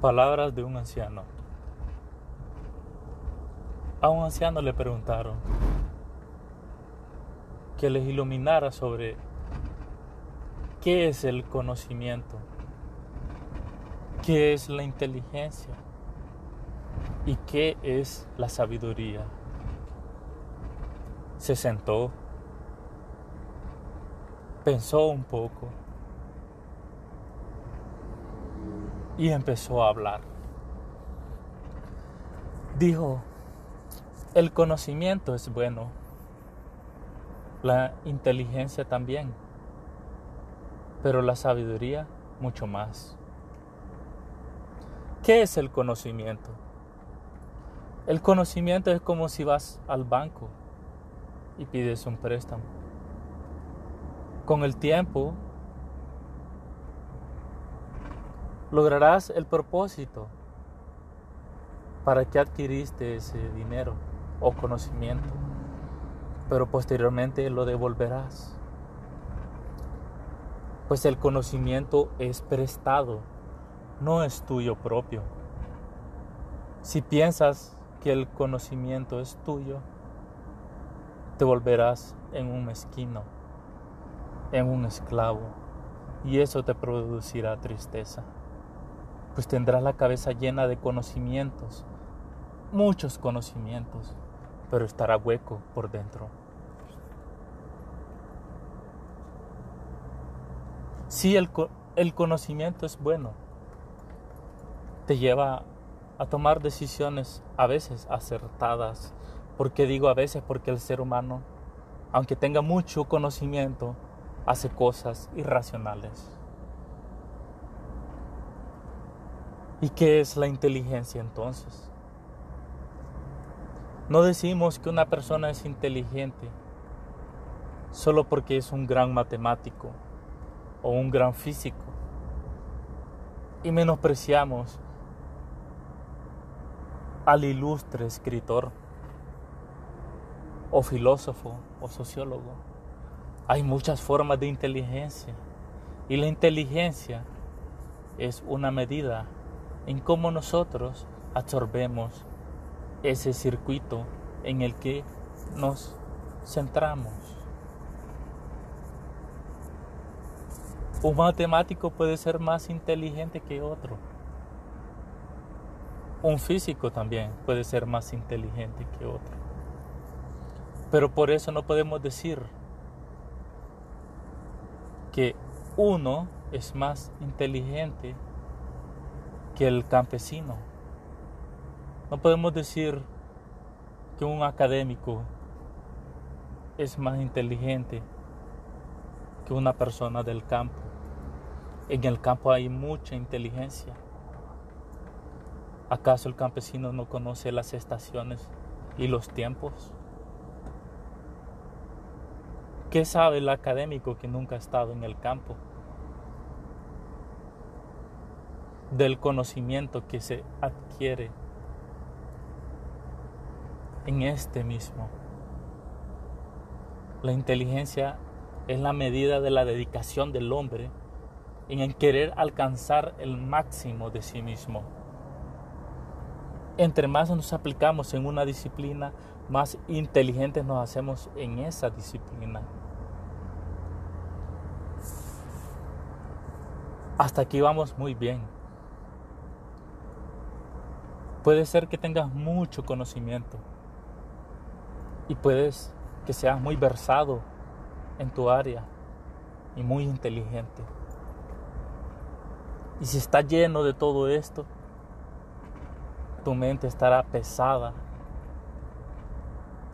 Palabras de un anciano. A un anciano le preguntaron que les iluminara sobre qué es el conocimiento, qué es la inteligencia y qué es la sabiduría. Se sentó, pensó un poco y empezó a hablar. Dijo, el conocimiento es bueno, la inteligencia también, pero la sabiduría mucho más. ¿Qué es el conocimiento? El conocimiento es como si vas al banco y pides un préstamo. Con el tiempo lograrás el propósito para que adquiriste ese dinero o conocimiento, pero posteriormente lo devolverás. Pues el conocimiento es prestado, no es tuyo propio. Si piensas que el conocimiento es tuyo, te volverás en un mezquino, en un esclavo, y eso te producirá tristeza pues tendrás la cabeza llena de conocimientos, muchos conocimientos, pero estará hueco por dentro. Si el, el conocimiento es bueno, te lleva a tomar decisiones a veces acertadas. ¿Por qué digo a veces? Porque el ser humano, aunque tenga mucho conocimiento, hace cosas irracionales. ¿Y qué es la inteligencia entonces? No decimos que una persona es inteligente solo porque es un gran matemático o un gran físico. Y menospreciamos al ilustre escritor o filósofo o sociólogo. Hay muchas formas de inteligencia y la inteligencia es una medida en cómo nosotros absorbemos ese circuito en el que nos centramos. Un matemático puede ser más inteligente que otro. Un físico también puede ser más inteligente que otro. Pero por eso no podemos decir que uno es más inteligente que el campesino. No podemos decir que un académico es más inteligente que una persona del campo. En el campo hay mucha inteligencia. ¿Acaso el campesino no conoce las estaciones y los tiempos? ¿Qué sabe el académico que nunca ha estado en el campo? Del conocimiento que se adquiere en este mismo. La inteligencia es la medida de la dedicación del hombre en querer alcanzar el máximo de sí mismo. Entre más nos aplicamos en una disciplina, más inteligentes nos hacemos en esa disciplina. Hasta aquí vamos muy bien. Puede ser que tengas mucho conocimiento y puedes que seas muy versado en tu área y muy inteligente. Y si está lleno de todo esto, tu mente estará pesada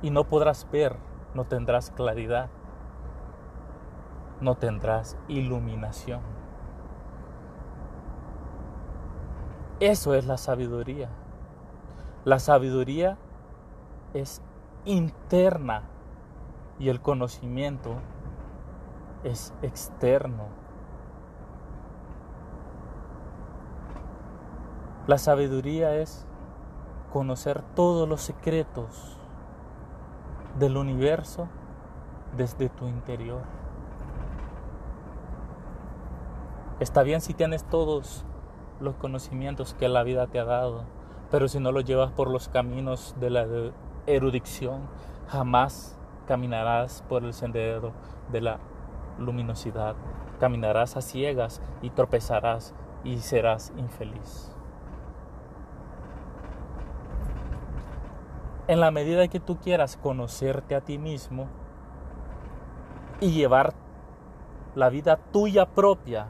y no podrás ver, no tendrás claridad, no tendrás iluminación. Eso es la sabiduría. La sabiduría es interna y el conocimiento es externo. La sabiduría es conocer todos los secretos del universo desde tu interior. Está bien si tienes todos los conocimientos que la vida te ha dado, pero si no los llevas por los caminos de la erudición, jamás caminarás por el sendero de la luminosidad. Caminarás a ciegas y tropezarás y serás infeliz. En la medida que tú quieras conocerte a ti mismo y llevar la vida tuya propia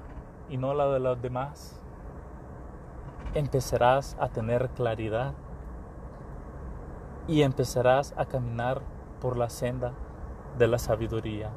y no la de los demás, empezarás a tener claridad y empezarás a caminar por la senda de la sabiduría.